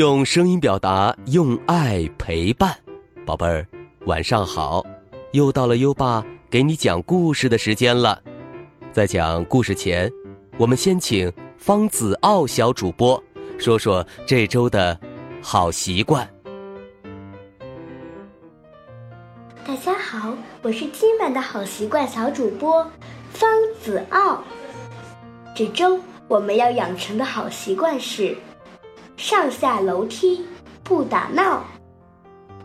用声音表达，用爱陪伴。宝贝儿，晚上好！又到了优爸给你讲故事的时间了。在讲故事前，我们先请方子傲小主播说说这周的好习惯。大家好，我是今晚的好习惯小主播方子傲。这周我们要养成的好习惯是上下楼梯不打闹。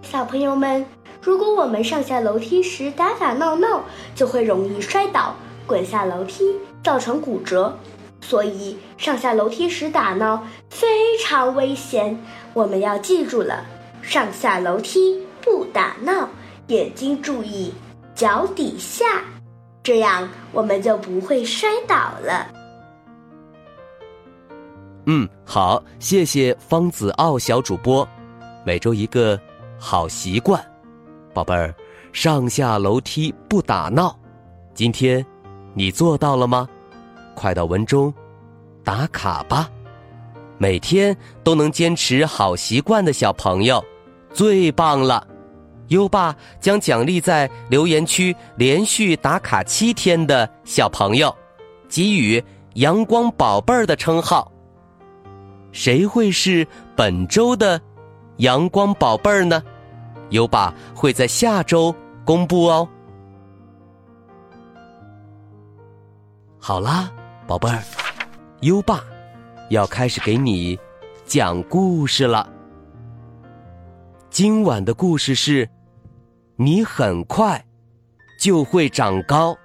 小朋友们，如果我们上下楼梯时打打闹闹，就会容易摔倒、滚下楼梯，造成骨折。所以上下楼梯时打闹非常危险，我们要记住了：上下楼梯不打闹。眼睛注意脚底下，这样我们就不会摔倒了。嗯，好，谢谢方子傲小主播。每周一个好习惯，宝贝儿，上下楼梯不打闹。今天你做到了吗？快到文中打卡吧。每天都能坚持好习惯的小朋友，最棒了。优爸将奖励在留言区连续打卡七天的小朋友，给予“阳光宝贝儿”的称号。谁会是本周的“阳光宝贝儿”呢？优爸会在下周公布哦。好啦，宝贝儿，优爸要开始给你讲故事了。今晚的故事是。你很快就会长高。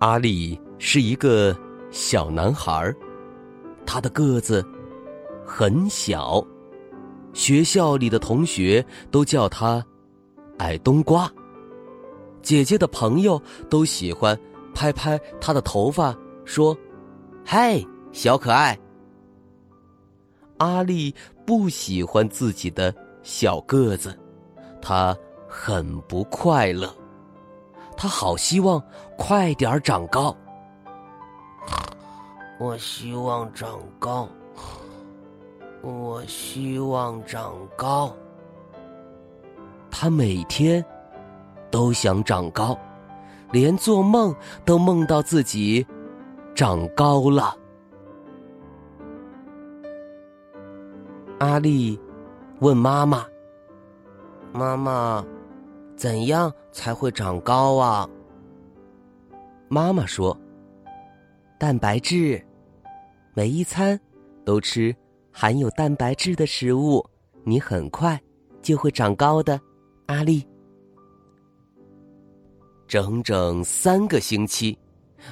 阿力是一个小男孩，他的个子很小，学校里的同学都叫他矮冬瓜。姐姐的朋友都喜欢拍拍他的头发，说：“嗨，小可爱。”阿丽不喜欢自己的小个子，他很不快乐，她好希望快点长高。我希望长高，我希望长高。他每天。都想长高，连做梦都梦到自己长高了。阿丽问妈妈：“妈妈，怎样才会长高啊？”妈妈说：“蛋白质，每一餐都吃含有蛋白质的食物，你很快就会长高的。”阿丽。整整三个星期，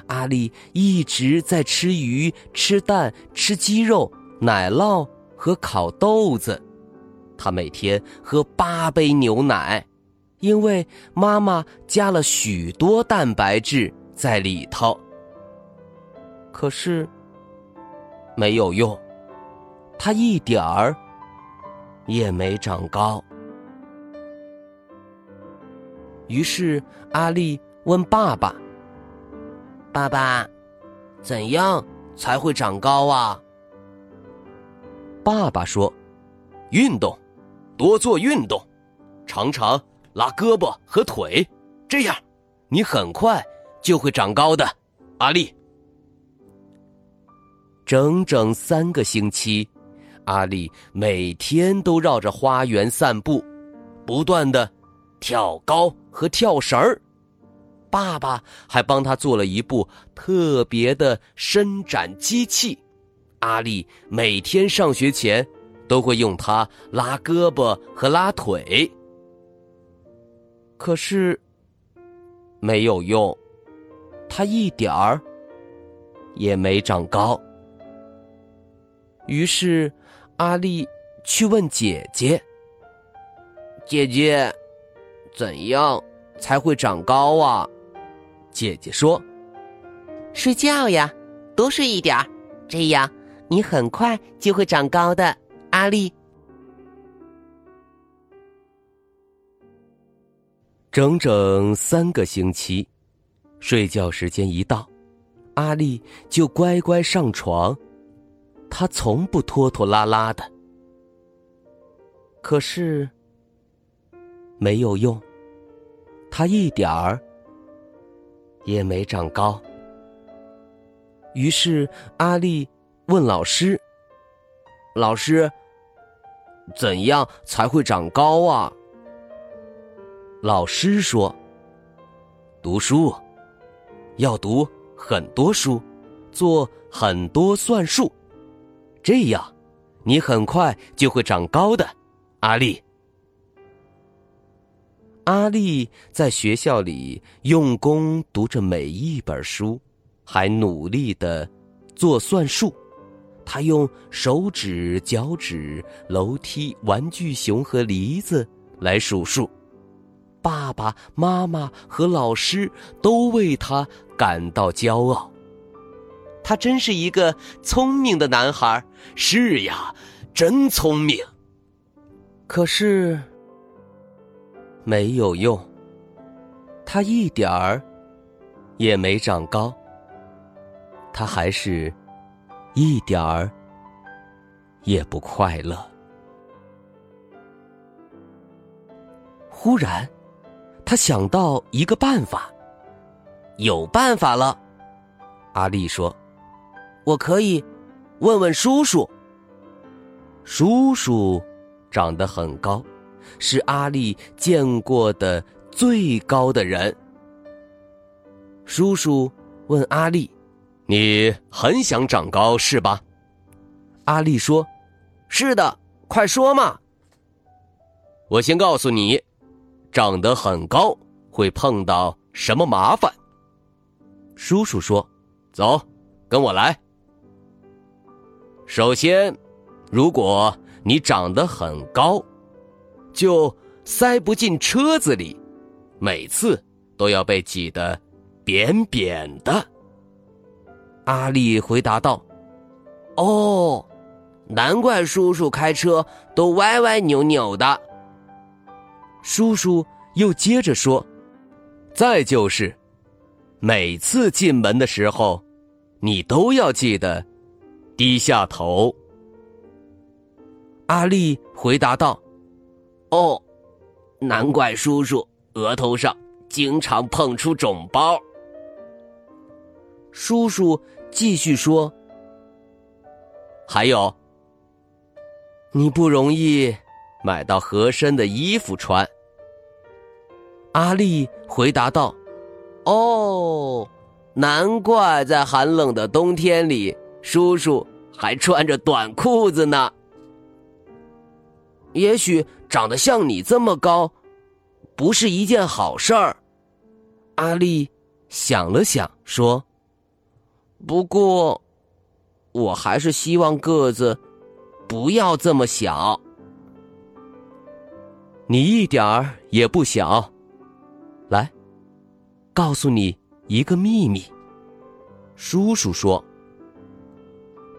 阿丽一直在吃鱼、吃蛋、吃鸡肉、奶酪和烤豆子。她每天喝八杯牛奶，因为妈妈加了许多蛋白质在里头。可是没有用，他一点儿也没长高。于是，阿丽问爸爸：“爸爸，怎样才会长高啊？”爸爸说：“运动，多做运动，常常拉胳膊和腿，这样，你很快就会长高的。”阿丽，整整三个星期，阿丽每天都绕着花园散步，不断的。跳高和跳绳儿，爸爸还帮他做了一部特别的伸展机器。阿丽每天上学前都会用它拉胳膊和拉腿，可是没有用，他一点儿也没长高。于是，阿丽去问姐姐：“姐姐。”怎样才会长高啊？姐姐说：“睡觉呀，多睡一点儿，这样你很快就会长高的。”阿丽。整整三个星期，睡觉时间一到，阿丽就乖乖上床，她从不拖拖拉拉的。可是没有用，她一点儿也没长高。于是阿丽问老师：“老师，怎样才会长高啊？”老师说：“读书，要读很多书，做很多算术，这样你很快就会长高的。”阿丽，阿丽在学校里用功读着每一本书，还努力的做算术。他用手指、脚趾、楼梯、玩具熊和梨子来数数。爸爸妈妈和老师都为他感到骄傲。他真是一个聪明的男孩。是呀，真聪明。可是没有用，他一点儿也没长高。他还是一点儿也不快乐。忽然。他想到一个办法，有办法了。阿丽说：“我可以问问叔叔。”叔叔长得很高，是阿丽见过的最高的人。叔叔问阿丽：“你很想长高是吧？”阿丽说：“是的，快说嘛。”我先告诉你。长得很高会碰到什么麻烦？叔叔说：“走，跟我来。首先，如果你长得很高，就塞不进车子里，每次都要被挤得扁扁的。”阿丽回答道：“哦，难怪叔叔开车都歪歪扭扭的。”叔叔又接着说：“再就是，每次进门的时候，你都要记得低下头。”阿丽回答道：“哦，难怪叔叔额头上经常碰出肿包。”叔叔继续说：“还有，你不容易。”买到合身的衣服穿。阿丽回答道：“哦，难怪在寒冷的冬天里，叔叔还穿着短裤子呢。也许长得像你这么高，不是一件好事儿。”阿丽想了想说：“不过，我还是希望个子不要这么小。”你一点儿也不小，告诉你一个秘密。叔叔说：“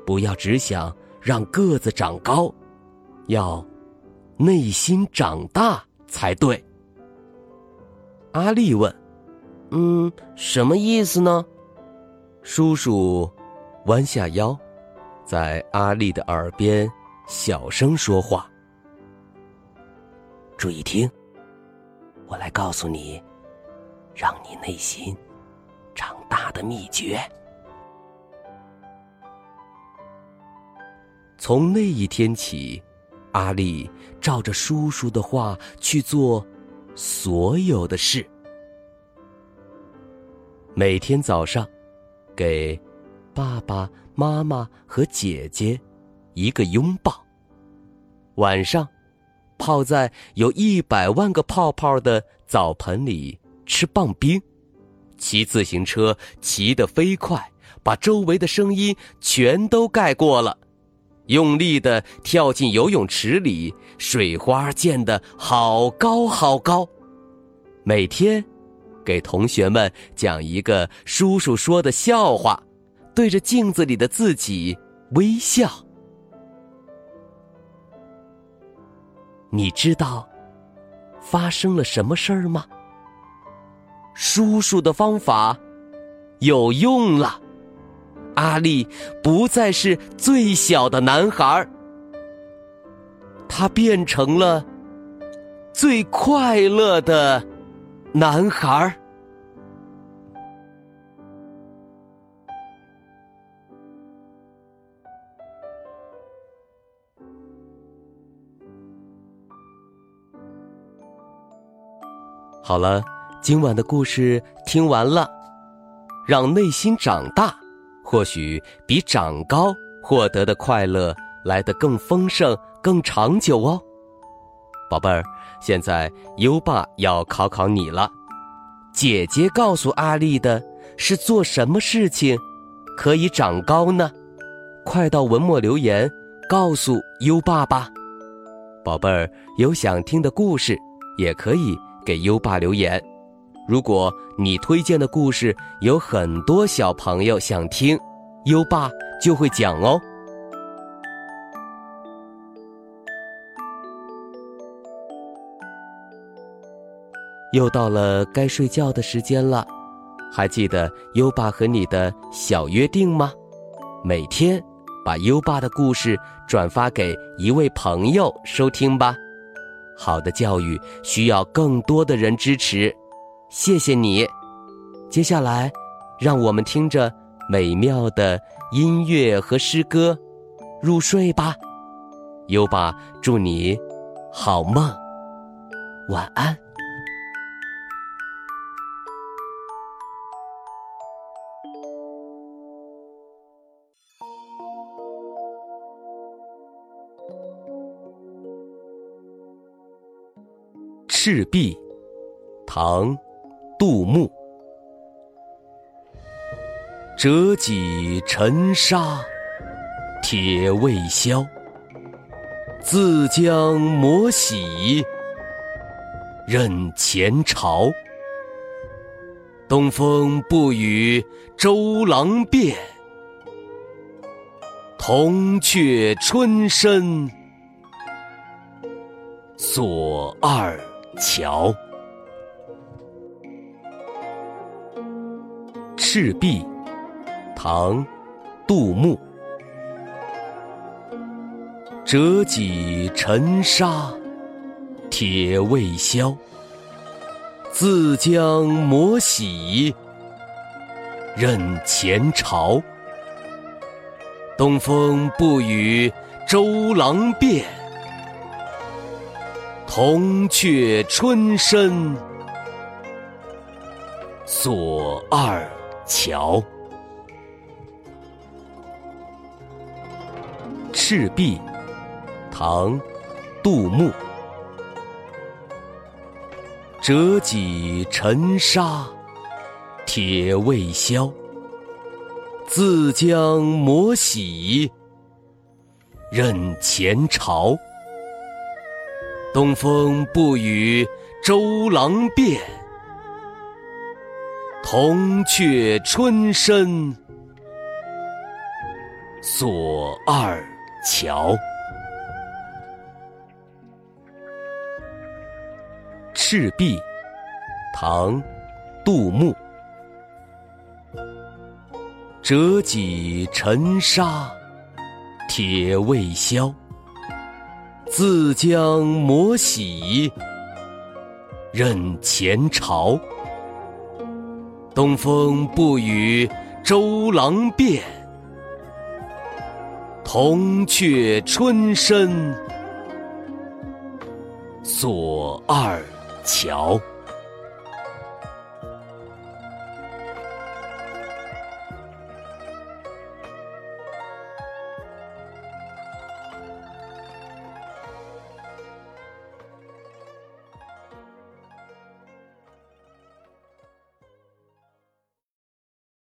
不要只想让个子长高，要内心长大才对。”阿丽问：“嗯，什么意思呢？”叔叔弯下腰，在阿丽的耳边小声说话。注意听，我来告诉你，让你内心长大的秘诀。从那一天起，阿丽照着叔叔的话去做所有的事。每天早上，给爸爸妈妈和姐姐一个拥抱；晚上。泡在有一百万个泡泡的澡盆里吃棒冰，骑自行车骑得飞快，把周围的声音全都盖过了。用力的跳进游泳池里，水花溅得好高好高。每天，给同学们讲一个叔叔说的笑话，对着镜子里的自己微笑。你知道发生了什么事儿吗？叔叔的方法有用了，阿力不再是最小的男孩他变成了最快乐的男孩好了。今晚的故事听完了，让内心长大，或许比长高获得的快乐来得更丰盛、更长久哦。宝贝儿，现在优爸要考考你了。姐姐告诉阿丽的是做什么事情可以长高呢？快到文末留言告诉优爸吧。宝贝儿，有想听的故事也可以给优爸留言。如果你推荐的故事有很多小朋友想听，优爸就会讲哦。又到了该睡觉的时间了，还记得优爸和你的小约定吗？每天把优爸的故事转发给一位朋友收听吧。好的教育需要更多的人支持。谢谢你，接下来，让我们听着美妙的音乐和诗歌入睡吧。优爸祝你好梦，晚安。赤壁，唐。杜牧，折戟沉沙，铁未销。自将磨洗，任前朝。东风不与周郎便，铜雀春深锁二乔。赤壁，唐，杜牧。折戟沉沙，铁未销。自将磨洗，任前朝。东风不与周郎便，铜雀春深锁二。桥，赤壁，唐，杜牧。折戟沉沙，铁未销。自将磨洗，任前朝。东风不与周郎便。铜雀春深锁二乔。赤壁，唐，杜牧。折戟沉沙，铁未销。自将磨洗，任前朝。东风不与周郎便，铜雀春深锁二乔。